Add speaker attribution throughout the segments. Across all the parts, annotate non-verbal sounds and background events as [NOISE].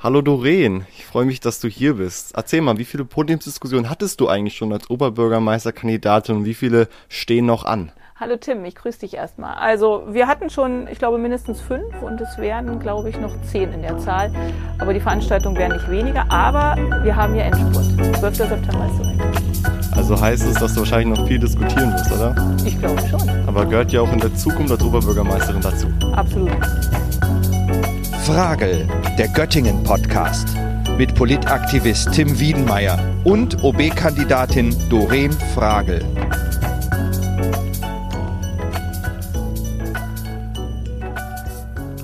Speaker 1: Hallo Doreen, ich freue mich, dass du hier bist. Erzähl mal, wie viele Podiumsdiskussionen hattest du eigentlich schon als Oberbürgermeisterkandidatin und wie viele stehen noch an?
Speaker 2: Hallo Tim, ich grüße dich erstmal. Also wir hatten schon, ich glaube, mindestens fünf und es werden, glaube ich, noch zehn in der Zahl. Aber die Veranstaltungen werden nicht weniger, aber wir haben ja Endspurt. 12. September ist soweit.
Speaker 1: Also heißt es, dass du wahrscheinlich noch viel diskutieren wirst, oder?
Speaker 2: Ich glaube schon.
Speaker 1: Aber gehört ja auch in der Zukunft als Oberbürgermeisterin dazu.
Speaker 2: Absolut.
Speaker 3: Fragel, der Göttingen-Podcast. Mit Politaktivist Tim Wiedenmeier und OB-Kandidatin Doreen Fragel.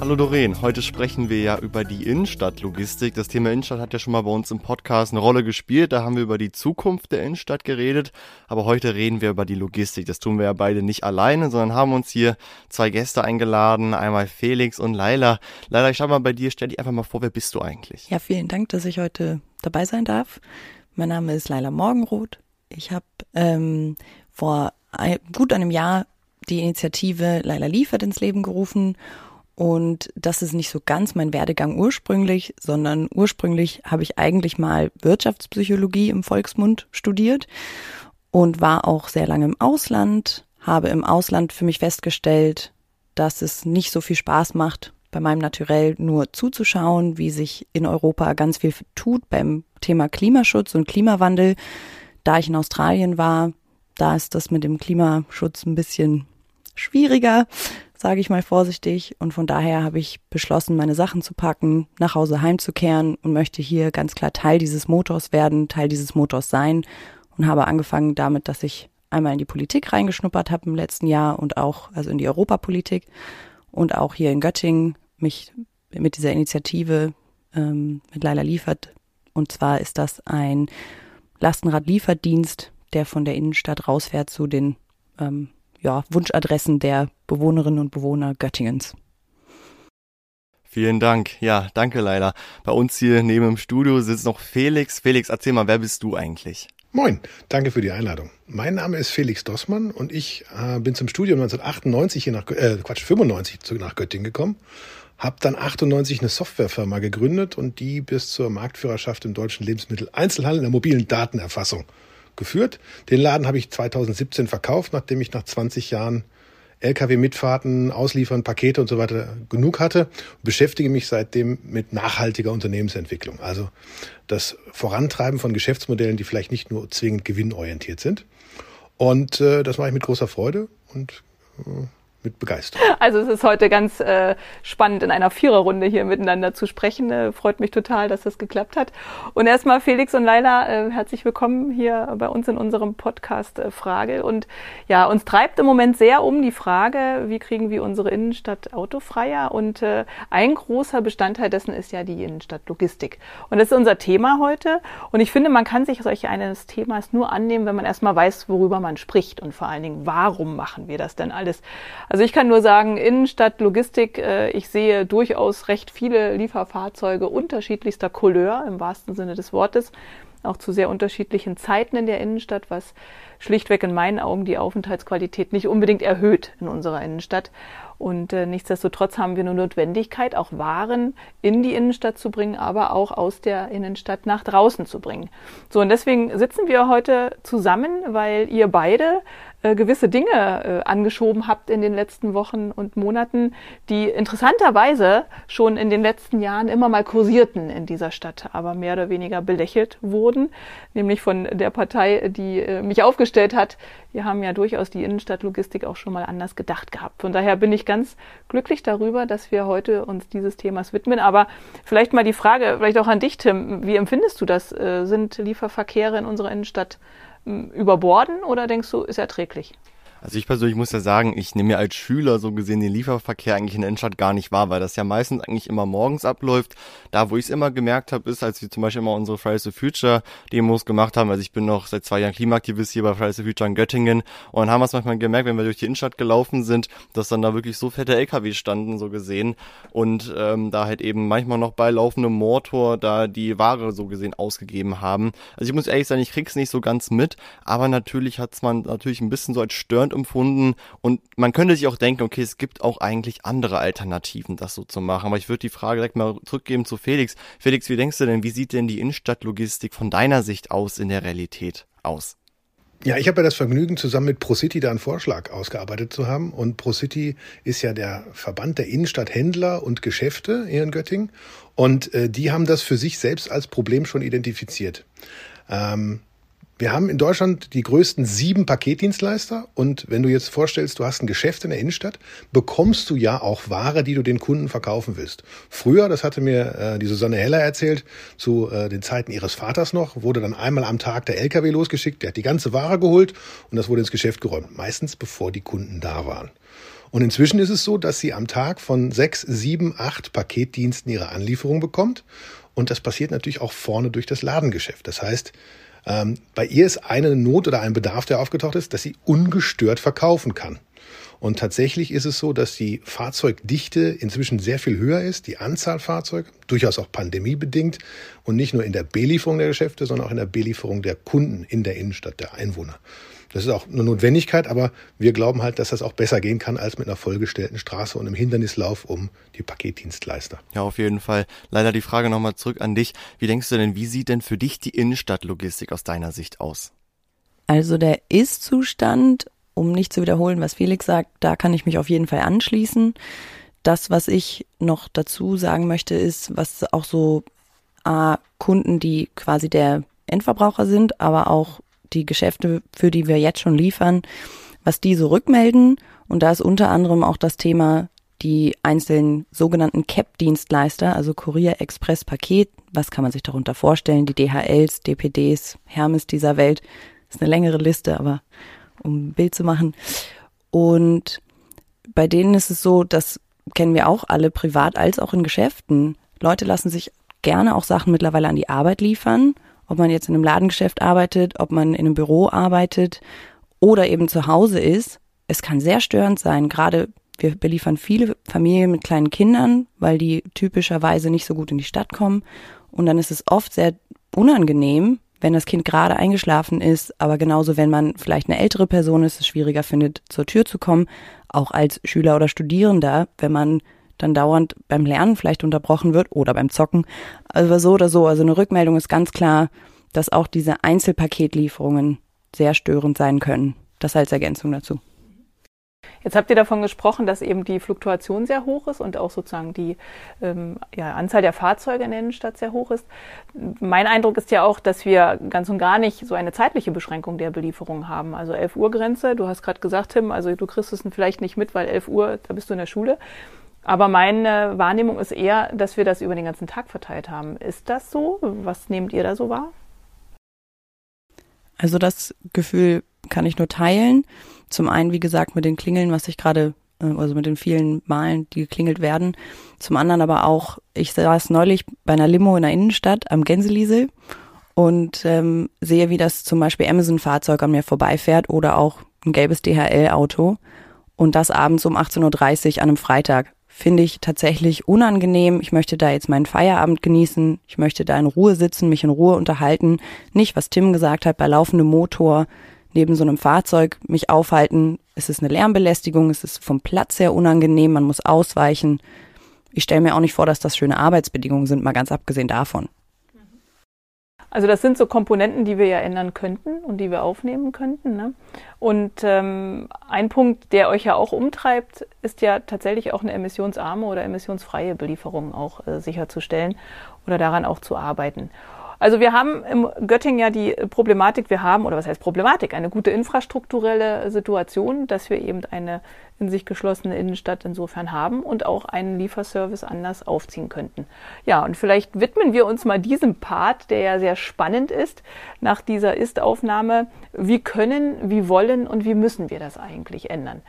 Speaker 1: Hallo Doreen, heute sprechen wir ja über die Innenstadtlogistik. Das Thema Innenstadt hat ja schon mal bei uns im Podcast eine Rolle gespielt. Da haben wir über die Zukunft der Innenstadt geredet. Aber heute reden wir über die Logistik. Das tun wir ja beide nicht alleine, sondern haben uns hier zwei Gäste eingeladen. Einmal Felix und Laila. Laila, ich schau mal bei dir. Stell dich einfach mal vor, wer bist du eigentlich?
Speaker 4: Ja, vielen Dank, dass ich heute dabei sein darf. Mein Name ist Laila Morgenroth. Ich habe ähm, vor ein, gut einem Jahr die Initiative Laila liefert ins Leben gerufen und das ist nicht so ganz mein Werdegang ursprünglich, sondern ursprünglich habe ich eigentlich mal Wirtschaftspsychologie im Volksmund studiert und war auch sehr lange im Ausland, habe im Ausland für mich festgestellt, dass es nicht so viel Spaß macht, bei meinem Naturell nur zuzuschauen, wie sich in Europa ganz viel tut beim Thema Klimaschutz und Klimawandel. Da ich in Australien war, da ist das mit dem Klimaschutz ein bisschen schwieriger sage ich mal vorsichtig. Und von daher habe ich beschlossen, meine Sachen zu packen, nach Hause heimzukehren und möchte hier ganz klar Teil dieses Motors werden, Teil dieses Motors sein und habe angefangen damit, dass ich einmal in die Politik reingeschnuppert habe im letzten Jahr und auch, also in die Europapolitik und auch hier in Göttingen mich mit dieser Initiative ähm, mit Leila liefert. Und zwar ist das ein Lastenradlieferdienst, der von der Innenstadt rausfährt zu den ähm, ja, Wunschadressen der Bewohnerinnen und Bewohner Göttingens.
Speaker 1: Vielen Dank. Ja, danke Leila. Bei uns hier neben dem Studio sitzt noch Felix. Felix, erzähl mal, wer bist du eigentlich?
Speaker 5: Moin, danke für die Einladung. Mein Name ist Felix Dossmann und ich äh, bin zum Studium 1998 hier nach, äh, Quatsch, 95 nach Göttingen gekommen. Hab dann 98 eine Softwarefirma gegründet und die bis zur Marktführerschaft im deutschen Lebensmitteleinzelhandel in der mobilen Datenerfassung geführt. Den Laden habe ich 2017 verkauft, nachdem ich nach 20 Jahren Lkw-Mitfahrten, Ausliefern, Pakete und so weiter genug hatte. Beschäftige mich seitdem mit nachhaltiger Unternehmensentwicklung. Also das Vorantreiben von Geschäftsmodellen, die vielleicht nicht nur zwingend gewinnorientiert sind. Und äh, das mache ich mit großer Freude und äh, mit Begeisterung.
Speaker 2: Also es ist heute ganz äh, spannend, in einer Viererrunde hier miteinander zu sprechen. Äh, freut mich total, dass das geklappt hat. Und erstmal Felix und Laila, äh, herzlich willkommen hier bei uns in unserem Podcast äh, Frage. Und ja, uns treibt im Moment sehr um die Frage, wie kriegen wir unsere Innenstadt autofreier? Und äh, ein großer Bestandteil dessen ist ja die Innenstadtlogistik. Und das ist unser Thema heute. Und ich finde, man kann sich solch eines Themas nur annehmen, wenn man erstmal weiß, worüber man spricht und vor allen Dingen, warum machen wir das denn alles? Also ich kann nur sagen, Innenstadt, Logistik, äh, ich sehe durchaus recht viele Lieferfahrzeuge unterschiedlichster Couleur im wahrsten Sinne des Wortes, auch zu sehr unterschiedlichen Zeiten in der Innenstadt, was schlichtweg in meinen Augen die Aufenthaltsqualität nicht unbedingt erhöht in unserer Innenstadt. Und äh, nichtsdestotrotz haben wir eine Notwendigkeit, auch Waren in die Innenstadt zu bringen, aber auch aus der Innenstadt nach draußen zu bringen. So, und deswegen sitzen wir heute zusammen, weil ihr beide äh, gewisse Dinge äh, angeschoben habt in den letzten Wochen und Monaten, die interessanterweise schon in den letzten Jahren immer mal kursierten in dieser Stadt, aber mehr oder weniger belächelt wurden, nämlich von der Partei, die äh, mich aufgestellt hat. Wir haben ja durchaus die Innenstadtlogistik auch schon mal anders gedacht gehabt. Von daher bin ich ganz glücklich darüber, dass wir heute uns dieses Themas widmen. Aber vielleicht mal die Frage, vielleicht auch an dich, Tim, wie empfindest du das? Äh, sind Lieferverkehre in unserer Innenstadt überborden oder denkst du, ist erträglich?
Speaker 1: Also ich persönlich muss ja sagen, ich nehme mir als Schüler so gesehen den Lieferverkehr eigentlich in der Innenstadt gar nicht wahr, weil das ja meistens eigentlich immer morgens abläuft. Da, wo ich es immer gemerkt habe, ist, als wir zum Beispiel immer unsere Fridays for Future Demos gemacht haben, also ich bin noch seit zwei Jahren Klimaaktivist hier bei Fridays for Future in Göttingen und dann haben wir es manchmal gemerkt, wenn wir durch die Innenstadt gelaufen sind, dass dann da wirklich so fette LKW standen, so gesehen und ähm, da halt eben manchmal noch bei laufendem Motor da die Ware so gesehen ausgegeben haben. Also ich muss ehrlich sagen, ich krieg's nicht so ganz mit, aber natürlich hat's man natürlich ein bisschen so als störend empfunden und man könnte sich auch denken, okay, es gibt auch eigentlich andere Alternativen, das so zu machen. Aber ich würde die Frage direkt mal zurückgeben zu Felix. Felix, wie denkst du denn, wie sieht denn die Innenstadtlogistik von deiner Sicht aus in der Realität aus?
Speaker 5: Ja, ich habe ja das Vergnügen, zusammen mit ProCity da einen Vorschlag ausgearbeitet zu haben. Und ProCity ist ja der Verband der Innenstadthändler und Geschäfte hier in Göttingen. Und äh, die haben das für sich selbst als Problem schon identifiziert. Ähm, wir haben in Deutschland die größten sieben Paketdienstleister und wenn du jetzt vorstellst, du hast ein Geschäft in der Innenstadt, bekommst du ja auch Ware, die du den Kunden verkaufen willst. Früher, das hatte mir äh, die Susanne Heller erzählt, zu äh, den Zeiten ihres Vaters noch, wurde dann einmal am Tag der LKW losgeschickt, der hat die ganze Ware geholt und das wurde ins Geschäft geräumt, meistens bevor die Kunden da waren. Und inzwischen ist es so, dass sie am Tag von sechs, sieben, acht Paketdiensten ihre Anlieferung bekommt und das passiert natürlich auch vorne durch das Ladengeschäft. Das heißt, ähm, bei ihr ist eine Not oder ein Bedarf, der aufgetaucht ist, dass sie ungestört verkaufen kann. Und tatsächlich ist es so, dass die Fahrzeugdichte inzwischen sehr viel höher ist, die Anzahl Fahrzeuge, durchaus auch pandemiebedingt und nicht nur in der Belieferung der Geschäfte, sondern auch in der Belieferung der Kunden in der Innenstadt, der Einwohner. Das ist auch eine Notwendigkeit, aber wir glauben halt, dass das auch besser gehen kann als mit einer vollgestellten Straße und einem Hindernislauf um die Paketdienstleister.
Speaker 1: Ja, auf jeden Fall. Leider die Frage nochmal zurück an dich. Wie denkst du denn, wie sieht denn für dich die Innenstadtlogistik aus deiner Sicht aus?
Speaker 4: Also der Ist-Zustand, um nicht zu wiederholen, was Felix sagt, da kann ich mich auf jeden Fall anschließen. Das, was ich noch dazu sagen möchte, ist, was auch so A, Kunden, die quasi der Endverbraucher sind, aber auch die Geschäfte, für die wir jetzt schon liefern, was die so rückmelden. Und da ist unter anderem auch das Thema die einzelnen sogenannten CAP-Dienstleister, also Kurier, Express, Paket. Was kann man sich darunter vorstellen? Die DHLs, DPDs, Hermes dieser Welt. Das ist eine längere Liste, aber um ein Bild zu machen. Und bei denen ist es so, das kennen wir auch alle privat als auch in Geschäften. Leute lassen sich gerne auch Sachen mittlerweile an die Arbeit liefern ob man jetzt in einem Ladengeschäft arbeitet, ob man in einem Büro arbeitet oder eben zu Hause ist. Es kann sehr störend sein, gerade wir beliefern viele Familien mit kleinen Kindern, weil die typischerweise nicht so gut in die Stadt kommen. Und dann ist es oft sehr unangenehm, wenn das Kind gerade eingeschlafen ist, aber genauso, wenn man vielleicht eine ältere Person ist, es schwieriger findet, zur Tür zu kommen, auch als Schüler oder Studierender, wenn man dann dauernd beim Lernen vielleicht unterbrochen wird oder beim Zocken. Also so oder so. Also eine Rückmeldung ist ganz klar, dass auch diese Einzelpaketlieferungen sehr störend sein können. Das als Ergänzung dazu.
Speaker 2: Jetzt habt ihr davon gesprochen, dass eben die Fluktuation sehr hoch ist und auch sozusagen die ähm, ja, Anzahl der Fahrzeuge in der Innenstadt sehr hoch ist. Mein Eindruck ist ja auch, dass wir ganz und gar nicht so eine zeitliche Beschränkung der Belieferung haben. Also 11 Uhr Grenze, du hast gerade gesagt, Tim, also du kriegst es vielleicht nicht mit, weil 11 Uhr, da bist du in der Schule. Aber meine Wahrnehmung ist eher, dass wir das über den ganzen Tag verteilt haben. Ist das so? Was nehmt ihr da so wahr?
Speaker 4: Also das Gefühl kann ich nur teilen. Zum einen, wie gesagt, mit den Klingeln, was ich gerade, äh, also mit den vielen Malen, die geklingelt werden. Zum anderen aber auch, ich saß neulich bei einer Limo in der Innenstadt am Gänseliesel und ähm, sehe, wie das zum Beispiel Amazon-Fahrzeug an mir vorbeifährt oder auch ein gelbes DHL-Auto und das abends um 18.30 Uhr an einem Freitag finde ich tatsächlich unangenehm. Ich möchte da jetzt meinen Feierabend genießen. Ich möchte da in Ruhe sitzen, mich in Ruhe unterhalten. Nicht, was Tim gesagt hat, bei laufendem Motor neben so einem Fahrzeug mich aufhalten. Es ist eine Lärmbelästigung, es ist vom Platz her unangenehm, man muss ausweichen. Ich stelle mir auch nicht vor, dass das schöne Arbeitsbedingungen sind, mal ganz abgesehen davon.
Speaker 2: Also das sind so Komponenten, die wir ja ändern könnten und die wir aufnehmen könnten. Ne? Und ähm, ein Punkt, der euch ja auch umtreibt, ist ja tatsächlich auch eine emissionsarme oder emissionsfreie Belieferung auch äh, sicherzustellen oder daran auch zu arbeiten. Also wir haben im Göttingen ja die Problematik, wir haben, oder was heißt Problematik, eine gute infrastrukturelle Situation, dass wir eben eine in sich geschlossene Innenstadt insofern haben und auch einen Lieferservice anders aufziehen könnten. Ja, und vielleicht widmen wir uns mal diesem Part, der ja sehr spannend ist, nach dieser Ist-Aufnahme. Wie können, wie wollen und wie müssen wir das eigentlich ändern?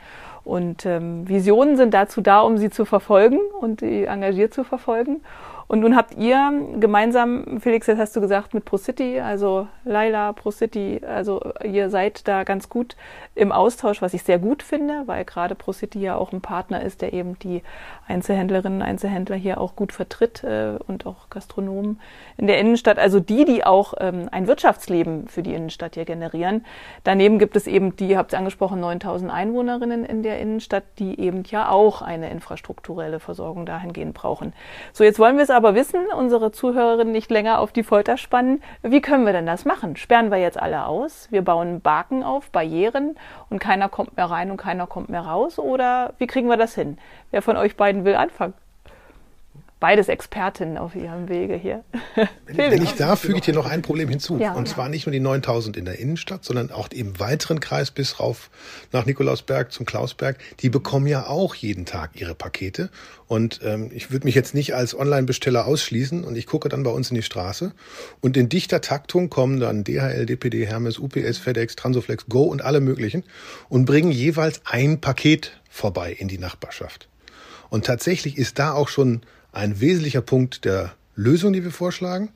Speaker 2: Und ähm, Visionen sind dazu da, um sie zu verfolgen und engagiert zu verfolgen. Und nun habt ihr gemeinsam, Felix, jetzt hast du gesagt, mit ProCity, also Laila, ProCity, also ihr seid da ganz gut im Austausch, was ich sehr gut finde, weil gerade ProCity ja auch ein Partner ist, der eben die Einzelhändlerinnen und Einzelhändler hier auch gut vertritt äh, und auch Gastronomen in der Innenstadt, also die, die auch ähm, ein Wirtschaftsleben für die Innenstadt hier generieren. Daneben gibt es eben die, ihr habt es angesprochen, 9000 Einwohnerinnen in der Innenstadt, die eben ja auch eine infrastrukturelle Versorgung dahingehend brauchen. So, jetzt wollen wir es aber wissen, unsere Zuhörerinnen nicht länger auf die Folter spannen. Wie können wir denn das machen? Sperren wir jetzt alle aus? Wir bauen Baken auf, Barrieren und keiner kommt mehr rein und keiner kommt mehr raus? Oder wie kriegen wir das hin? Wer von euch beiden will anfangen? Beides Expertinnen auf ihrem Wege hier.
Speaker 5: Wenn, wenn ich darf, füge ich dir noch ein Problem hinzu. Ja, und zwar nicht nur die 9000 in der Innenstadt, sondern auch im weiteren Kreis bis rauf nach Nikolausberg zum Klausberg. Die bekommen ja auch jeden Tag ihre Pakete. Und ähm, ich würde mich jetzt nicht als Online-Besteller ausschließen und ich gucke dann bei uns in die Straße. Und in dichter Taktung kommen dann DHL, DPD, Hermes, UPS, FedEx, Transoflex, Go und alle möglichen und bringen jeweils ein Paket vorbei in die Nachbarschaft. Und tatsächlich ist da auch schon ein wesentlicher Punkt der Lösung, die wir vorschlagen,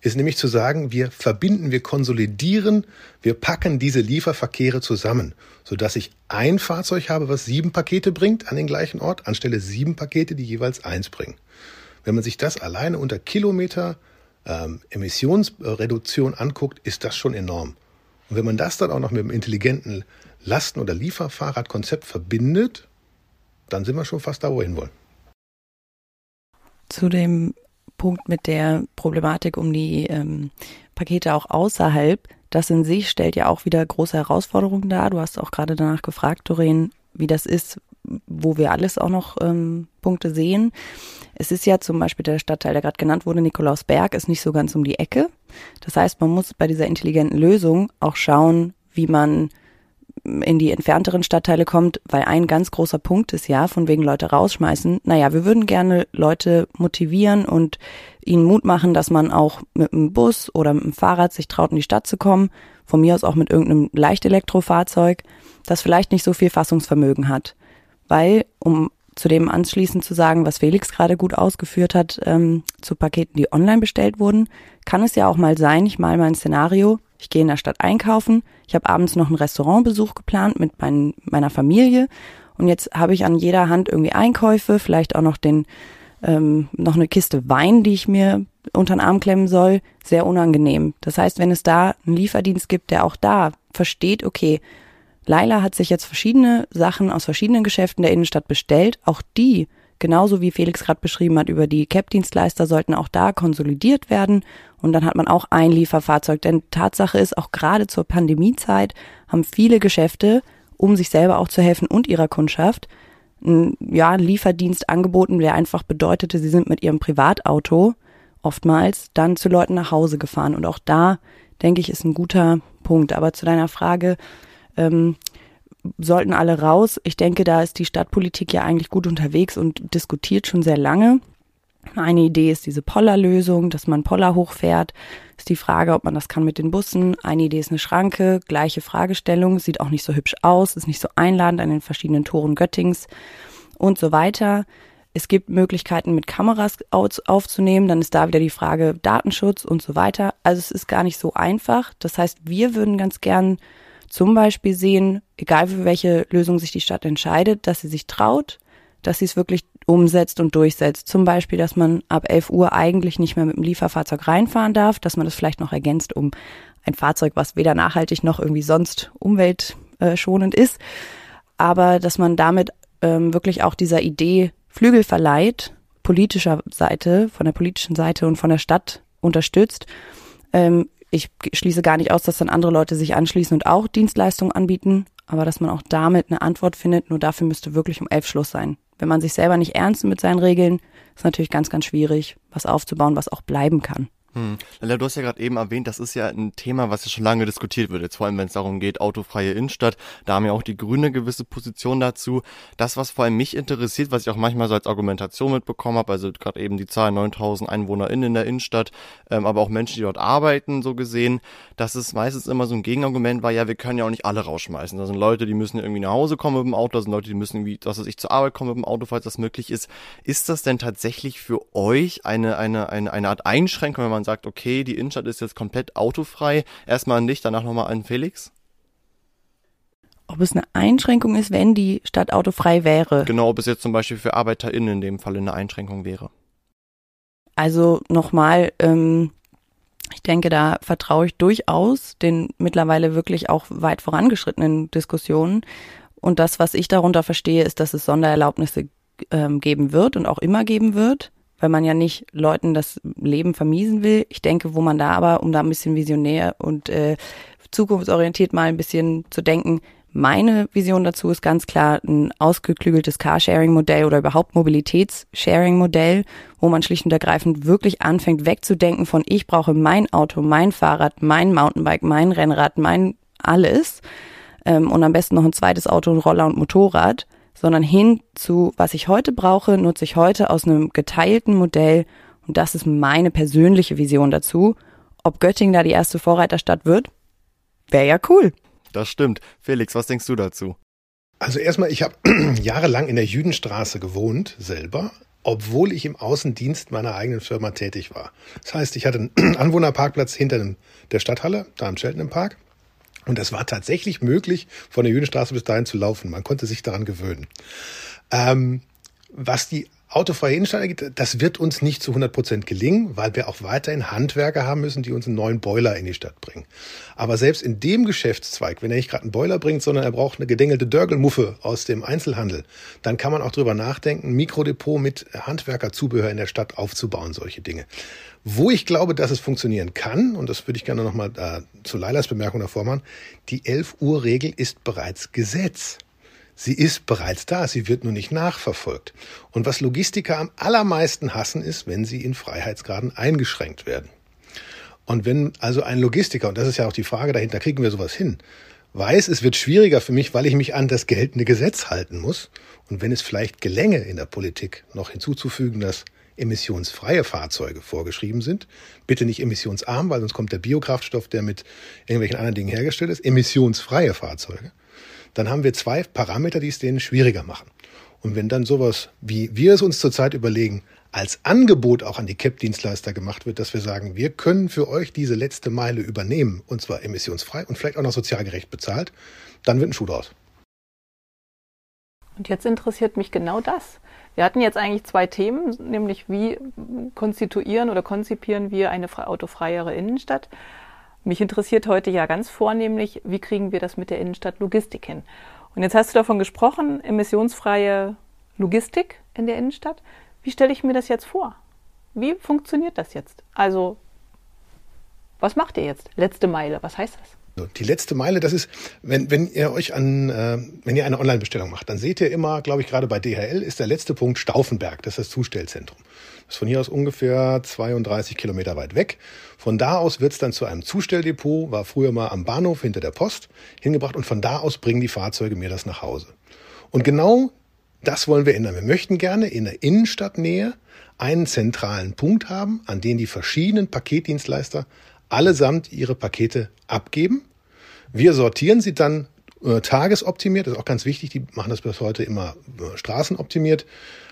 Speaker 5: ist nämlich zu sagen, wir verbinden, wir konsolidieren, wir packen diese Lieferverkehre zusammen, sodass ich ein Fahrzeug habe, was sieben Pakete bringt an den gleichen Ort, anstelle sieben Pakete, die jeweils eins bringen. Wenn man sich das alleine unter Kilometer ähm, Emissionsreduktion anguckt, ist das schon enorm. Und wenn man das dann auch noch mit einem intelligenten Lasten- oder Lieferfahrradkonzept verbindet, dann sind wir schon fast da, wo wir hinwollen
Speaker 4: zu dem Punkt mit der Problematik um die ähm, Pakete auch außerhalb. Das in sich stellt ja auch wieder große Herausforderungen dar. Du hast auch gerade danach gefragt, Doreen, wie das ist, wo wir alles auch noch ähm, Punkte sehen. Es ist ja zum Beispiel der Stadtteil, der gerade genannt wurde, Nikolausberg, ist nicht so ganz um die Ecke. Das heißt, man muss bei dieser intelligenten Lösung auch schauen, wie man in die entfernteren Stadtteile kommt, weil ein ganz großer Punkt ist ja, von wegen Leute rausschmeißen. Naja, wir würden gerne Leute motivieren und ihnen Mut machen, dass man auch mit dem Bus oder mit dem Fahrrad sich traut, in die Stadt zu kommen. Von mir aus auch mit irgendeinem Leichtelektrofahrzeug, das vielleicht nicht so viel Fassungsvermögen hat. Weil, um zu dem anschließend zu sagen, was Felix gerade gut ausgeführt hat, ähm, zu Paketen, die online bestellt wurden, kann es ja auch mal sein, ich mal mein Szenario, ich gehe in der Stadt einkaufen. Ich habe abends noch einen Restaurantbesuch geplant mit mein, meiner Familie. Und jetzt habe ich an jeder Hand irgendwie Einkäufe, vielleicht auch noch den ähm, noch eine Kiste Wein, die ich mir unter den Arm klemmen soll. Sehr unangenehm. Das heißt, wenn es da einen Lieferdienst gibt, der auch da versteht, okay, Laila hat sich jetzt verschiedene Sachen aus verschiedenen Geschäften der Innenstadt bestellt. Auch die genauso wie Felix gerade beschrieben hat, über die CAP-Dienstleister sollten auch da konsolidiert werden. Und dann hat man auch ein Lieferfahrzeug. Denn Tatsache ist, auch gerade zur Pandemiezeit haben viele Geschäfte, um sich selber auch zu helfen und ihrer Kundschaft, einen ja, Lieferdienst angeboten, der einfach bedeutete, sie sind mit ihrem Privatauto oftmals dann zu Leuten nach Hause gefahren. Und auch da, denke ich, ist ein guter Punkt. Aber zu deiner Frage, ähm, sollten alle raus. Ich denke, da ist die Stadtpolitik ja eigentlich gut unterwegs und diskutiert schon sehr lange. Eine Idee ist diese Poller-Lösung, dass man Poller hochfährt. Ist die Frage, ob man das kann mit den Bussen. Eine Idee ist eine Schranke, gleiche Fragestellung, sieht auch nicht so hübsch aus, ist nicht so einladend an den verschiedenen Toren Göttings und so weiter. Es gibt Möglichkeiten, mit Kameras aufzunehmen. Dann ist da wieder die Frage Datenschutz und so weiter. Also es ist gar nicht so einfach. Das heißt, wir würden ganz gern zum Beispiel sehen, egal für welche Lösung sich die Stadt entscheidet, dass sie sich traut, dass sie es wirklich umsetzt und durchsetzt. Zum Beispiel, dass man ab 11 Uhr eigentlich nicht mehr mit dem Lieferfahrzeug reinfahren darf, dass man das vielleicht noch ergänzt um ein Fahrzeug, was weder nachhaltig noch irgendwie sonst umweltschonend ist, aber dass man damit ähm, wirklich auch dieser Idee Flügel verleiht, politischer Seite, von der politischen Seite und von der Stadt unterstützt, ähm, ich schließe gar nicht aus, dass dann andere Leute sich anschließen und auch Dienstleistungen anbieten, aber dass man auch damit eine Antwort findet, nur dafür müsste wirklich um elf Schluss sein. Wenn man sich selber nicht ernst mit seinen Regeln, ist natürlich ganz, ganz schwierig, was aufzubauen, was auch bleiben kann.
Speaker 1: Hm. Du hast ja gerade eben erwähnt, das ist ja ein Thema, was ja schon lange diskutiert wird, jetzt vor allem wenn es darum geht, autofreie Innenstadt. Da haben ja auch die Grüne gewisse Position dazu. Das, was vor allem mich interessiert, was ich auch manchmal so als Argumentation mitbekommen habe, also gerade eben die Zahl 9000 EinwohnerInnen in der Innenstadt, ähm, aber auch Menschen, die dort arbeiten, so gesehen, dass es meistens immer so ein Gegenargument war, ja, wir können ja auch nicht alle rausschmeißen. Da sind Leute, die müssen irgendwie nach Hause kommen mit dem Auto, da sind Leute, die müssen irgendwie, weiß ich, zur Arbeit kommen mit dem Auto, falls das möglich ist. Ist das denn tatsächlich für euch eine, eine, eine, eine Art Einschränkung, wenn man sagt, okay, die Innenstadt ist jetzt komplett autofrei. Erstmal an dich, danach nochmal an Felix.
Speaker 4: Ob es eine Einschränkung ist, wenn die Stadt autofrei wäre?
Speaker 1: Genau, ob es jetzt zum Beispiel für ArbeiterInnen in dem Fall eine Einschränkung wäre.
Speaker 4: Also nochmal, ähm, ich denke, da vertraue ich durchaus den mittlerweile wirklich auch weit vorangeschrittenen Diskussionen. Und das, was ich darunter verstehe, ist, dass es Sondererlaubnisse ähm, geben wird und auch immer geben wird weil man ja nicht Leuten das Leben vermiesen will. Ich denke, wo man da aber, um da ein bisschen visionär und äh, zukunftsorientiert mal ein bisschen zu denken, meine Vision dazu ist ganz klar ein ausgeklügeltes Carsharing-Modell oder überhaupt Mobilitäts-Sharing-Modell, wo man schlicht und ergreifend wirklich anfängt wegzudenken von ich brauche mein Auto, mein Fahrrad, mein Mountainbike, mein Rennrad, mein alles ähm, und am besten noch ein zweites Auto, Roller und Motorrad sondern hin zu, was ich heute brauche, nutze ich heute aus einem geteilten Modell. Und das ist meine persönliche Vision dazu. Ob Göttingen da die erste Vorreiterstadt wird, wäre ja cool.
Speaker 1: Das stimmt. Felix, was denkst du dazu?
Speaker 5: Also erstmal, ich habe [CLEARS THROAT] jahrelang in der Jüdenstraße gewohnt, selber, obwohl ich im Außendienst meiner eigenen Firma tätig war. Das heißt, ich hatte einen [CLEARS THROAT] Anwohnerparkplatz hinter der Stadthalle, da im Cheltenham Park. Und es war tatsächlich möglich, von der Jüdenstraße bis dahin zu laufen. Man konnte sich daran gewöhnen. Ähm, was die autofreie Innenstadt angeht, das wird uns nicht zu 100 Prozent gelingen, weil wir auch weiterhin Handwerker haben müssen, die uns einen neuen Boiler in die Stadt bringen. Aber selbst in dem Geschäftszweig, wenn er nicht gerade einen Boiler bringt, sondern er braucht eine gedengelte Dörgelmuffe aus dem Einzelhandel, dann kann man auch drüber nachdenken, ein Mikrodepot mit Handwerkerzubehör in der Stadt aufzubauen, solche Dinge. Wo ich glaube, dass es funktionieren kann, und das würde ich gerne nochmal äh, zu Lailas Bemerkung davor machen, die 11 Uhr Regel ist bereits Gesetz. Sie ist bereits da, sie wird nur nicht nachverfolgt. Und was Logistiker am allermeisten hassen, ist, wenn sie in Freiheitsgraden eingeschränkt werden. Und wenn also ein Logistiker, und das ist ja auch die Frage dahinter, kriegen wir sowas hin, weiß, es wird schwieriger für mich, weil ich mich an das geltende Gesetz halten muss. Und wenn es vielleicht gelänge, in der Politik noch hinzuzufügen, dass emissionsfreie Fahrzeuge vorgeschrieben sind. Bitte nicht emissionsarm, weil sonst kommt der Biokraftstoff, der mit irgendwelchen anderen Dingen hergestellt ist. Emissionsfreie Fahrzeuge. Dann haben wir zwei Parameter, die es denen schwieriger machen. Und wenn dann sowas, wie wir es uns zurzeit überlegen, als Angebot auch an die CAP-Dienstleister gemacht wird, dass wir sagen, wir können für euch diese letzte Meile übernehmen, und zwar emissionsfrei und vielleicht auch noch sozial gerecht bezahlt, dann wird ein Schuh draus.
Speaker 2: Und jetzt interessiert mich genau das. Wir hatten jetzt eigentlich zwei Themen, nämlich wie konstituieren oder konzipieren wir eine autofreiere Innenstadt. Mich interessiert heute ja ganz vornehmlich, wie kriegen wir das mit der Innenstadt Logistik hin. Und jetzt hast du davon gesprochen, emissionsfreie Logistik in der Innenstadt. Wie stelle ich mir das jetzt vor? Wie funktioniert das jetzt? Also, was macht ihr jetzt? Letzte Meile, was heißt das?
Speaker 5: Die letzte Meile, das ist, wenn, wenn ihr euch an, äh, wenn ihr eine Online-Bestellung macht, dann seht ihr immer, glaube ich, gerade bei DHL ist der letzte Punkt Stauffenberg, das ist das Zustellzentrum. Das ist von hier aus ungefähr 32 Kilometer weit weg. Von da aus wird es dann zu einem Zustelldepot, war früher mal am Bahnhof hinter der Post, hingebracht und von da aus bringen die Fahrzeuge mir das nach Hause. Und genau das wollen wir ändern. Wir möchten gerne in der Innenstadtnähe einen zentralen Punkt haben, an den die verschiedenen Paketdienstleister allesamt ihre Pakete abgeben. Wir sortieren sie dann äh, tagesoptimiert, das ist auch ganz wichtig, die machen das bis heute immer äh, straßenoptimiert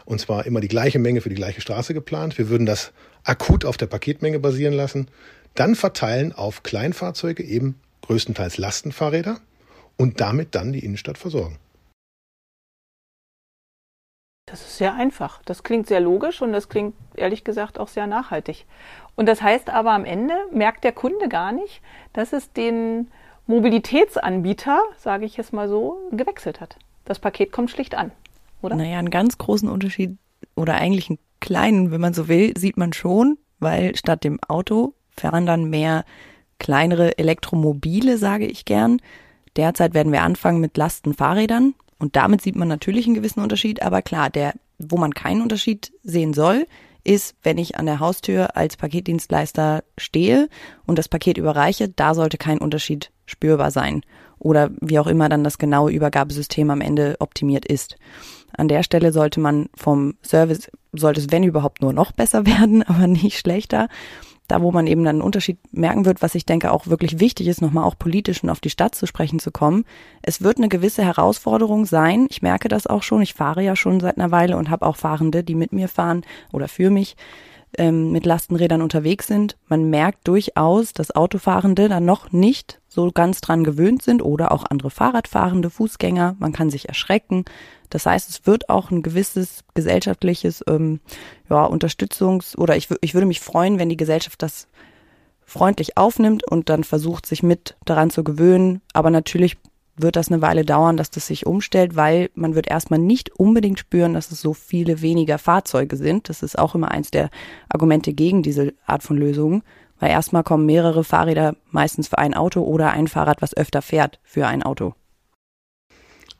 Speaker 5: und zwar immer die gleiche Menge für die gleiche Straße geplant. Wir würden das akut auf der Paketmenge basieren lassen, dann verteilen auf Kleinfahrzeuge, eben größtenteils Lastenfahrräder und damit dann die Innenstadt versorgen.
Speaker 2: Das ist sehr einfach. Das klingt sehr logisch und das klingt ehrlich gesagt auch sehr nachhaltig. Und das heißt aber am Ende merkt der Kunde gar nicht, dass es den Mobilitätsanbieter, sage ich jetzt mal so, gewechselt hat. Das Paket kommt schlicht an, oder?
Speaker 4: Naja, einen ganz großen Unterschied oder eigentlich einen kleinen, wenn man so will, sieht man schon, weil statt dem Auto fahren dann mehr kleinere Elektromobile, sage ich gern. Derzeit werden wir anfangen mit Lastenfahrrädern und damit sieht man natürlich einen gewissen Unterschied, aber klar, der, wo man keinen Unterschied sehen soll, ist, wenn ich an der Haustür als Paketdienstleister stehe und das Paket überreiche, da sollte kein Unterschied spürbar sein oder wie auch immer dann das genaue Übergabesystem am Ende optimiert ist. An der Stelle sollte man vom Service, sollte es wenn überhaupt nur noch besser [LAUGHS] werden, aber nicht schlechter da wo man eben dann einen Unterschied merken wird, was ich denke auch wirklich wichtig ist, nochmal auch politisch und auf die Stadt zu sprechen zu kommen. Es wird eine gewisse Herausforderung sein. Ich merke das auch schon. Ich fahre ja schon seit einer Weile und habe auch Fahrende, die mit mir fahren oder für mich ähm, mit Lastenrädern unterwegs sind. Man merkt durchaus, dass Autofahrende dann noch nicht so ganz dran gewöhnt sind oder auch andere Fahrradfahrende, Fußgänger. Man kann sich erschrecken. Das heißt, es wird auch ein gewisses gesellschaftliches ähm, ja, Unterstützungs- oder ich, ich würde mich freuen, wenn die Gesellschaft das freundlich aufnimmt und dann versucht, sich mit daran zu gewöhnen. Aber natürlich wird das eine Weile dauern, dass das sich umstellt, weil man wird erstmal nicht unbedingt spüren, dass es so viele weniger Fahrzeuge sind. Das ist auch immer eins der Argumente gegen diese Art von Lösungen, weil erstmal kommen mehrere Fahrräder meistens für ein Auto oder ein Fahrrad, was öfter fährt, für ein Auto.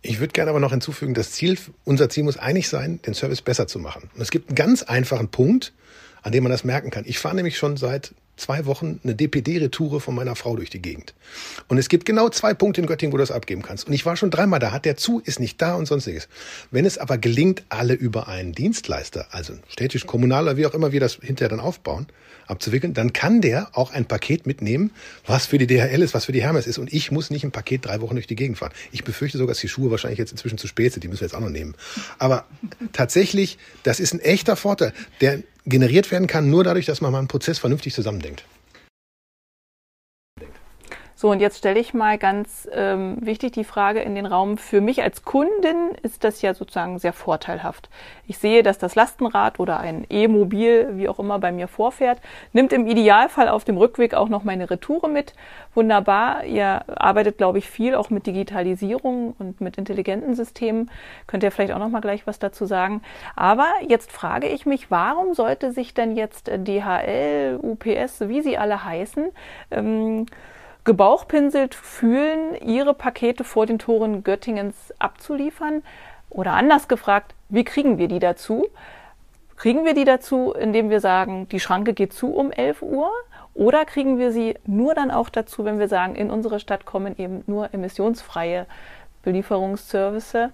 Speaker 5: Ich würde gerne aber noch hinzufügen, das Ziel, unser Ziel muss eigentlich sein, den Service besser zu machen. Und es gibt einen ganz einfachen Punkt, an dem man das merken kann. Ich fahre nämlich schon seit zwei Wochen eine DPD-Retoure von meiner Frau durch die Gegend. Und es gibt genau zwei Punkte in Göttingen, wo du das abgeben kannst. Und ich war schon dreimal da, hat der zu, ist nicht da und sonstiges. Wenn es aber gelingt, alle über einen Dienstleister, also städtisch, kommunal oder wie auch immer wir das hinterher dann aufbauen, abzuwickeln, dann kann der auch ein Paket mitnehmen, was für die DHL ist, was für die Hermes ist. Und ich muss nicht ein Paket drei Wochen durch die Gegend fahren. Ich befürchte sogar, dass die Schuhe wahrscheinlich jetzt inzwischen zu spät sind. Die müssen wir jetzt auch noch nehmen. Aber tatsächlich, das ist ein echter Vorteil. Der generiert werden kann, nur dadurch, dass man mal einen Prozess vernünftig zusammendenkt.
Speaker 2: So, und jetzt stelle ich mal ganz ähm, wichtig die Frage in den Raum. Für mich als Kundin ist das ja sozusagen sehr vorteilhaft. Ich sehe, dass das Lastenrad oder ein E-Mobil, wie auch immer, bei mir vorfährt, nimmt im Idealfall auf dem Rückweg auch noch meine Retoure mit. Wunderbar. Ihr arbeitet, glaube ich, viel auch mit Digitalisierung und mit intelligenten Systemen. Könnt ihr vielleicht auch noch mal gleich was dazu sagen. Aber jetzt frage ich mich, warum sollte sich denn jetzt DHL, UPS, wie sie alle heißen, ähm, gebauchpinselt fühlen, ihre Pakete vor den Toren Göttingens abzuliefern? Oder anders gefragt, wie kriegen wir die dazu? Kriegen wir die dazu, indem wir sagen, die Schranke geht zu um 11 Uhr? Oder kriegen wir sie nur dann auch dazu, wenn wir sagen, in unsere Stadt kommen eben nur emissionsfreie Belieferungsservice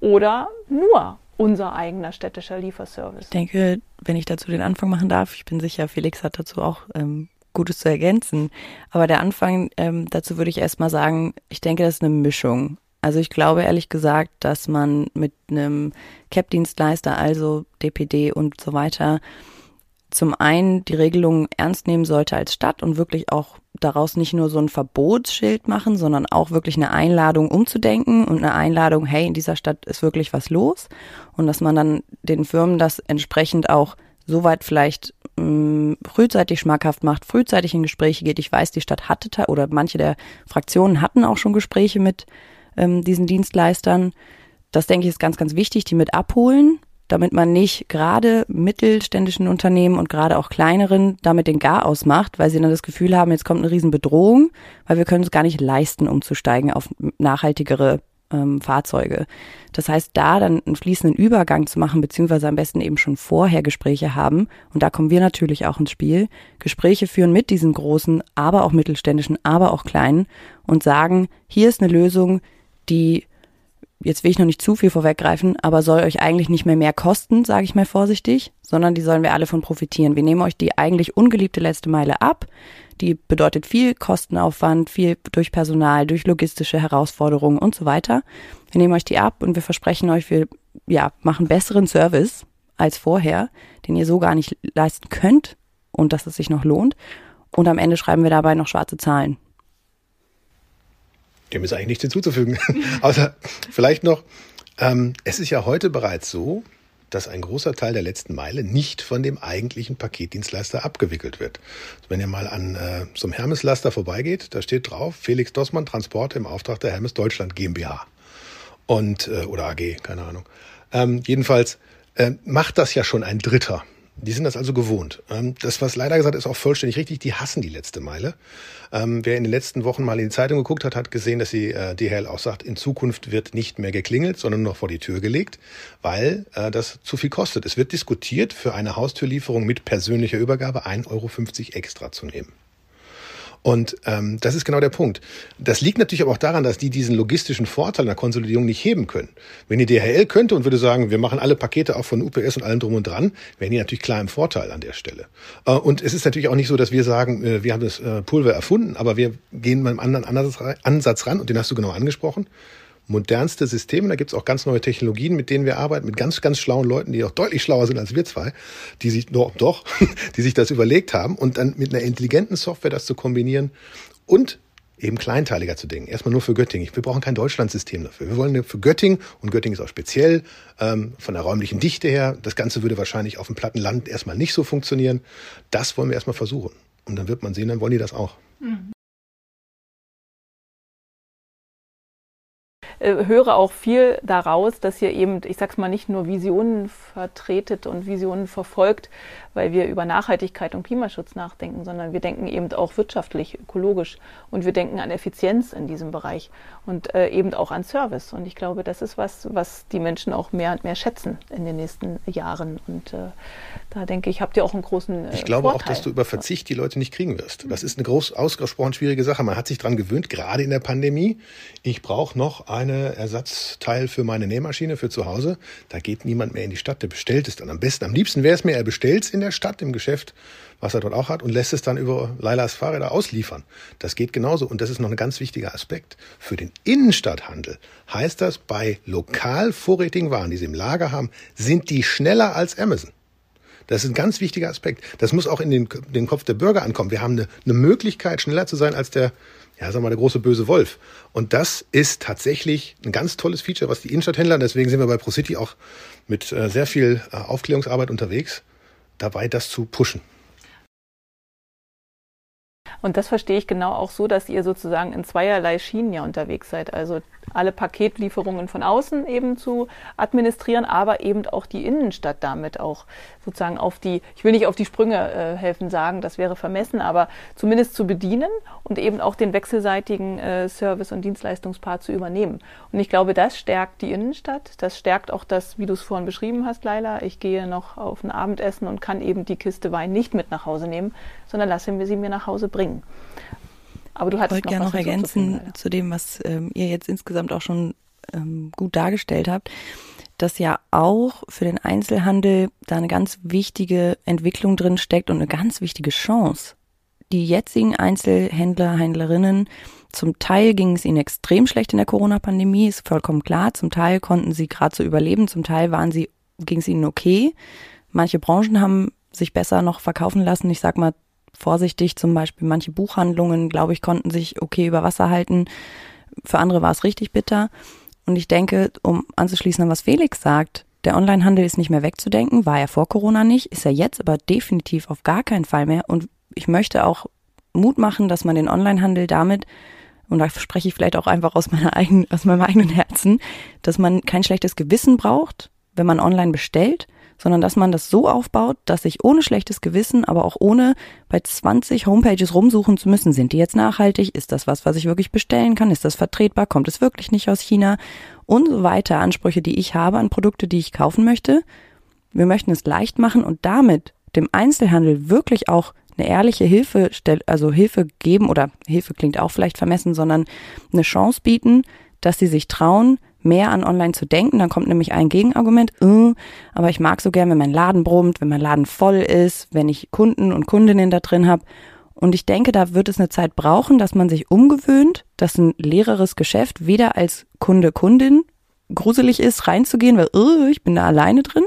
Speaker 2: oder nur unser eigener städtischer Lieferservice?
Speaker 4: Ich denke, wenn ich dazu den Anfang machen darf, ich bin sicher, Felix hat dazu auch ähm, Gutes zu ergänzen. Aber der Anfang, ähm, dazu würde ich erstmal sagen, ich denke, das ist eine Mischung. Also ich glaube ehrlich gesagt, dass man mit einem CAP-Dienstleister, also DPD und so weiter, zum einen die Regelungen ernst nehmen sollte als Stadt und wirklich auch daraus nicht nur so ein Verbotsschild machen, sondern auch wirklich eine Einladung umzudenken und eine Einladung, hey, in dieser Stadt ist wirklich was los und dass man dann den Firmen das entsprechend auch soweit vielleicht mh, mm, frühzeitig schmackhaft macht, frühzeitig in Gespräche geht. Ich weiß, die Stadt hatte oder manche der Fraktionen hatten auch schon Gespräche mit ähm, diesen Dienstleistern. Das denke ich ist ganz, ganz wichtig, die mit abholen, damit man nicht gerade mittelständischen Unternehmen und gerade auch kleineren damit den Gar ausmacht, weil sie dann das Gefühl haben, jetzt kommt eine Riesenbedrohung, weil wir können es gar nicht leisten, umzusteigen auf nachhaltigere ähm, Fahrzeuge. Das heißt, da dann einen fließenden Übergang zu machen, beziehungsweise am besten eben schon vorher Gespräche haben, und da kommen wir natürlich auch ins Spiel, Gespräche führen mit diesen großen, aber auch mittelständischen, aber auch kleinen und sagen, hier ist eine Lösung, die jetzt will ich noch nicht zu viel vorweggreifen, aber soll euch eigentlich nicht mehr mehr kosten, sage ich mal vorsichtig, sondern die sollen wir alle von profitieren. Wir nehmen euch die eigentlich ungeliebte letzte Meile ab. Die bedeutet viel Kostenaufwand, viel durch Personal, durch logistische Herausforderungen und so weiter. Wir nehmen euch die ab und wir versprechen euch, wir ja, machen besseren Service als vorher, den ihr so gar nicht leisten könnt und dass es sich noch lohnt. Und am Ende schreiben wir dabei noch schwarze Zahlen.
Speaker 5: Dem ist eigentlich nichts hinzuzufügen. [LAUGHS] Außer vielleicht noch, ähm, es ist ja heute bereits so, dass ein großer Teil der letzten Meile nicht von dem eigentlichen Paketdienstleister abgewickelt wird. Wenn ihr mal an äh, so einem Hermes-Laster vorbeigeht, da steht drauf Felix Dossmann Transport im Auftrag der Hermes Deutschland GmbH. Und, äh, oder AG, keine Ahnung. Ähm, jedenfalls äh, macht das ja schon ein Dritter. Die sind das also gewohnt. Ähm, das, was leider gesagt ist, auch vollständig richtig. Die hassen die letzte Meile. Ähm, wer in den letzten Wochen mal in die Zeitung geguckt hat, hat gesehen, dass die äh, DHL auch sagt, in Zukunft wird nicht mehr geklingelt, sondern nur noch vor die Tür gelegt, weil äh, das zu viel kostet. Es wird diskutiert, für eine Haustürlieferung mit persönlicher Übergabe 1,50 Euro extra zu nehmen. Und ähm, das ist genau der Punkt. Das liegt natürlich aber auch daran, dass die diesen logistischen Vorteil der Konsolidierung nicht heben können. Wenn die DHL könnte und würde sagen, wir machen alle Pakete auch von UPS und allem drum und dran, wären die natürlich klar im Vorteil an der Stelle. Äh, und es ist natürlich auch nicht so, dass wir sagen, äh, wir haben das äh, Pulver erfunden, aber wir gehen mit einem anderen Ansatz ran und den hast du genau angesprochen modernste Systeme. Da gibt's auch ganz neue Technologien, mit denen wir arbeiten, mit ganz, ganz schlauen Leuten, die auch deutlich schlauer sind als wir zwei, die sich doch, doch, [LAUGHS] die sich das überlegt haben und dann mit einer intelligenten Software das zu kombinieren und eben kleinteiliger zu denken. Erstmal nur für Göttingen. Wir brauchen kein Deutschlandsystem dafür. Wir wollen für Göttingen, und Göttingen ist auch speziell ähm, von der räumlichen Dichte her, das Ganze würde wahrscheinlich auf dem platten Land erstmal nicht so funktionieren. Das wollen wir erstmal versuchen. Und dann wird man sehen, dann wollen die das auch. Mhm.
Speaker 2: Äh, höre auch viel daraus, dass ihr eben, ich sag's mal, nicht nur Visionen vertretet und Visionen verfolgt, weil wir über Nachhaltigkeit und Klimaschutz nachdenken, sondern wir denken eben auch wirtschaftlich, ökologisch und wir denken an Effizienz in diesem Bereich und äh, eben auch an Service. Und ich glaube, das ist was, was die Menschen auch mehr und mehr schätzen in den nächsten Jahren. Und äh, da denke ich, habt ihr auch einen großen
Speaker 5: äh, Ich glaube Vorteil. auch, dass du über Verzicht die Leute nicht kriegen wirst. Das ist eine groß ausgesprochen schwierige Sache. Man hat sich dran gewöhnt, gerade in der Pandemie. Ich brauche noch eine Ersatzteil für meine Nähmaschine für zu Hause. Da geht niemand mehr in die Stadt, der bestellt es dann. Am besten, am liebsten wäre es mir, er bestellt es in der der Stadt, im Geschäft, was er dort auch hat, und lässt es dann über Lailas Fahrräder ausliefern. Das geht genauso. Und das ist noch ein ganz wichtiger Aspekt. Für den Innenstadthandel heißt das, bei lokal vorrätigen Waren, die sie im Lager haben, sind die schneller als Amazon. Das ist ein ganz wichtiger Aspekt. Das muss auch in den, den Kopf der Bürger ankommen. Wir haben eine, eine Möglichkeit, schneller zu sein als der, ja, wir mal, der große böse Wolf. Und das ist tatsächlich ein ganz tolles Feature, was die Innenstadthändler, deswegen sind wir bei ProCity auch mit äh, sehr viel äh, Aufklärungsarbeit unterwegs, dabei, das zu pushen.
Speaker 2: Und das verstehe ich genau auch so, dass ihr sozusagen in zweierlei Schienen ja unterwegs seid. Also alle Paketlieferungen von außen eben zu administrieren, aber eben auch die Innenstadt damit auch sozusagen auf die, ich will nicht auf die Sprünge äh, helfen sagen, das wäre vermessen, aber zumindest zu bedienen und eben auch den wechselseitigen äh, Service- und Dienstleistungspart zu übernehmen. Und ich glaube, das stärkt die Innenstadt, das stärkt auch das, wie du es vorhin beschrieben hast, Leila. Ich gehe noch auf ein Abendessen und kann eben die Kiste Wein nicht mit nach Hause nehmen, sondern lasse mir sie mir nach Hause bringen.
Speaker 4: Aber du hattest ich wollte gerne noch ergänzen zu dem, was ähm, ihr jetzt insgesamt auch schon ähm, gut dargestellt habt, dass ja auch für den Einzelhandel da eine ganz wichtige Entwicklung drin steckt und eine ganz wichtige Chance. Die jetzigen Einzelhändler, Händlerinnen, zum Teil ging es ihnen extrem schlecht in der Corona-Pandemie, ist vollkommen klar. Zum Teil konnten sie gerade so überleben, zum Teil waren sie, ging es ihnen okay. Manche Branchen haben sich besser noch verkaufen lassen. Ich sag mal vorsichtig. Zum Beispiel manche Buchhandlungen, glaube ich, konnten sich okay über Wasser halten. Für andere war es richtig bitter. Und ich denke, um anzuschließen an was Felix sagt, der Onlinehandel ist nicht mehr wegzudenken, war er vor Corona nicht, ist er jetzt aber definitiv auf gar keinen Fall mehr. Und ich möchte auch Mut machen, dass man den Onlinehandel damit, und da spreche ich vielleicht auch einfach aus meiner eigenen, aus meinem eigenen Herzen, dass man kein schlechtes Gewissen braucht, wenn man online bestellt, sondern dass man das so aufbaut, dass ich ohne schlechtes Gewissen, aber auch ohne bei 20 Homepages rumsuchen zu müssen, sind die jetzt nachhaltig, ist das was, was ich wirklich bestellen kann, ist das vertretbar, kommt es wirklich nicht aus China? Und so weiter. Ansprüche, die ich habe an Produkte, die ich kaufen möchte. Wir möchten es leicht machen und damit dem Einzelhandel wirklich auch eine ehrliche Hilfe, also Hilfe geben oder Hilfe klingt auch vielleicht vermessen, sondern eine Chance bieten, dass sie sich trauen, mehr an online zu denken. Dann kommt nämlich ein Gegenargument, äh, aber ich mag so gern, wenn mein Laden brummt, wenn mein Laden voll ist, wenn ich Kunden und Kundinnen da drin habe. Und ich denke, da wird es eine Zeit brauchen, dass man sich umgewöhnt, dass ein leereres Geschäft weder als Kunde, Kundin gruselig ist, reinzugehen, weil äh, ich bin da alleine drin,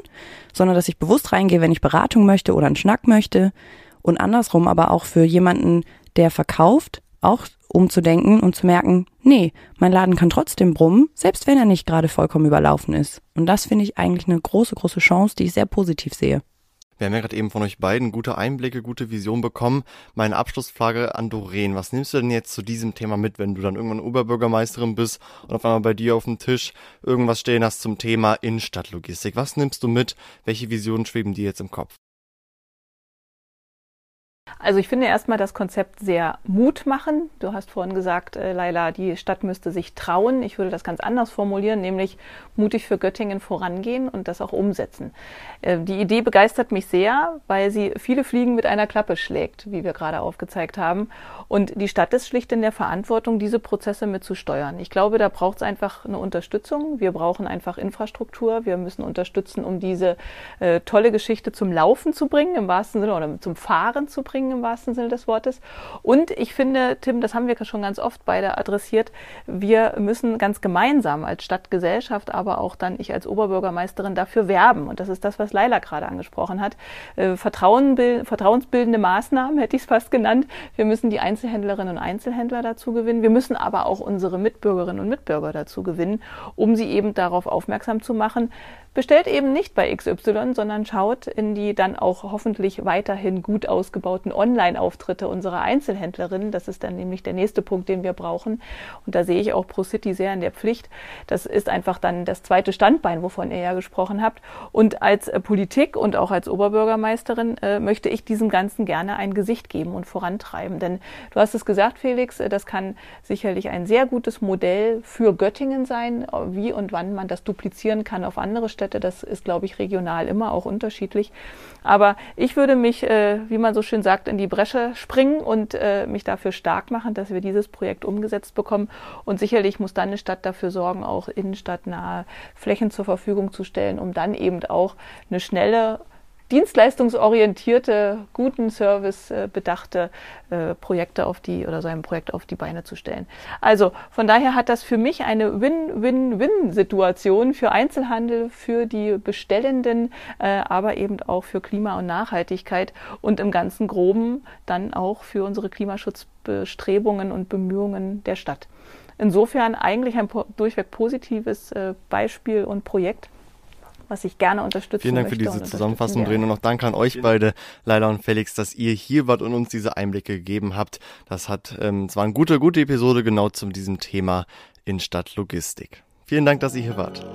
Speaker 4: sondern dass ich bewusst reingehe, wenn ich Beratung möchte oder einen Schnack möchte. Und andersrum aber auch für jemanden, der verkauft, auch umzudenken und zu merken, nee, mein Laden kann trotzdem brummen, selbst wenn er nicht gerade vollkommen überlaufen ist. Und das finde ich eigentlich eine große, große Chance, die ich sehr positiv sehe.
Speaker 1: Wir haben ja gerade eben von euch beiden gute Einblicke, gute Vision bekommen. Meine Abschlussfrage an Doreen. Was nimmst du denn jetzt zu diesem Thema mit, wenn du dann irgendwann Oberbürgermeisterin bist und auf einmal bei dir auf dem Tisch irgendwas stehen hast zum Thema Innenstadtlogistik? Was nimmst du mit? Welche Visionen schweben dir jetzt im Kopf?
Speaker 2: Also ich finde erstmal das Konzept sehr Mut machen. Du hast vorhin gesagt, äh, Laila, die Stadt müsste sich trauen. Ich würde das ganz anders formulieren, nämlich mutig für Göttingen vorangehen und das auch umsetzen. Äh, die Idee begeistert mich sehr, weil sie viele Fliegen mit einer Klappe schlägt, wie wir gerade aufgezeigt haben. Und die Stadt ist schlicht in der Verantwortung, diese Prozesse mitzusteuern. Ich glaube, da braucht es einfach eine Unterstützung. Wir brauchen einfach Infrastruktur. Wir müssen unterstützen, um diese äh, tolle Geschichte zum Laufen zu bringen, im wahrsten Sinne, oder zum Fahren zu bringen im wahrsten Sinne des Wortes. Und ich finde, Tim, das haben wir schon ganz oft beide adressiert, wir müssen ganz gemeinsam als Stadtgesellschaft, aber auch dann ich als Oberbürgermeisterin dafür werben. Und das ist das, was Laila gerade angesprochen hat. Äh, Vertrauen, vertrauensbildende Maßnahmen hätte ich es fast genannt. Wir müssen die Einzelhändlerinnen und Einzelhändler dazu gewinnen. Wir müssen aber auch unsere Mitbürgerinnen und Mitbürger dazu gewinnen, um sie eben darauf aufmerksam zu machen, bestellt eben nicht bei XY, sondern schaut in die dann auch hoffentlich weiterhin gut ausgebauten Online-Auftritte unserer Einzelhändlerinnen. Das ist dann nämlich der nächste Punkt, den wir brauchen. Und da sehe ich auch ProCity sehr in der Pflicht. Das ist einfach dann das zweite Standbein, wovon ihr ja gesprochen habt. Und als äh, Politik und auch als Oberbürgermeisterin äh, möchte ich diesem Ganzen gerne ein Gesicht geben und vorantreiben. Denn du hast es gesagt, Felix, äh, das kann sicherlich ein sehr gutes Modell für Göttingen sein, wie und wann man das duplizieren kann auf andere Städte Gaststätte. Das ist, glaube ich, regional immer auch unterschiedlich. Aber ich würde mich, äh, wie man so schön sagt, in die Bresche springen und äh, mich dafür stark machen, dass wir dieses Projekt umgesetzt bekommen. Und sicherlich muss dann eine Stadt dafür sorgen, auch innenstadtnahe Flächen zur Verfügung zu stellen, um dann eben auch eine schnelle dienstleistungsorientierte, guten Service äh, bedachte äh, Projekte auf die oder so ein Projekt auf die Beine zu stellen. Also von daher hat das für mich eine Win-Win-Win-Situation für Einzelhandel, für die Bestellenden, äh, aber eben auch für Klima und Nachhaltigkeit und im ganzen Groben dann auch für unsere Klimaschutzbestrebungen und Bemühungen der Stadt. Insofern eigentlich ein durchweg positives äh, Beispiel und Projekt was ich gerne unterstützen
Speaker 1: Vielen Dank für diese Zusammenfassung, Drehen. Und auch danke an euch beide, Leila und Felix, dass ihr hier wart und uns diese Einblicke gegeben habt. Das hat, ähm, es war eine gute, gute Episode genau zu diesem Thema in Stadtlogistik. Vielen Dank, dass ihr hier wart.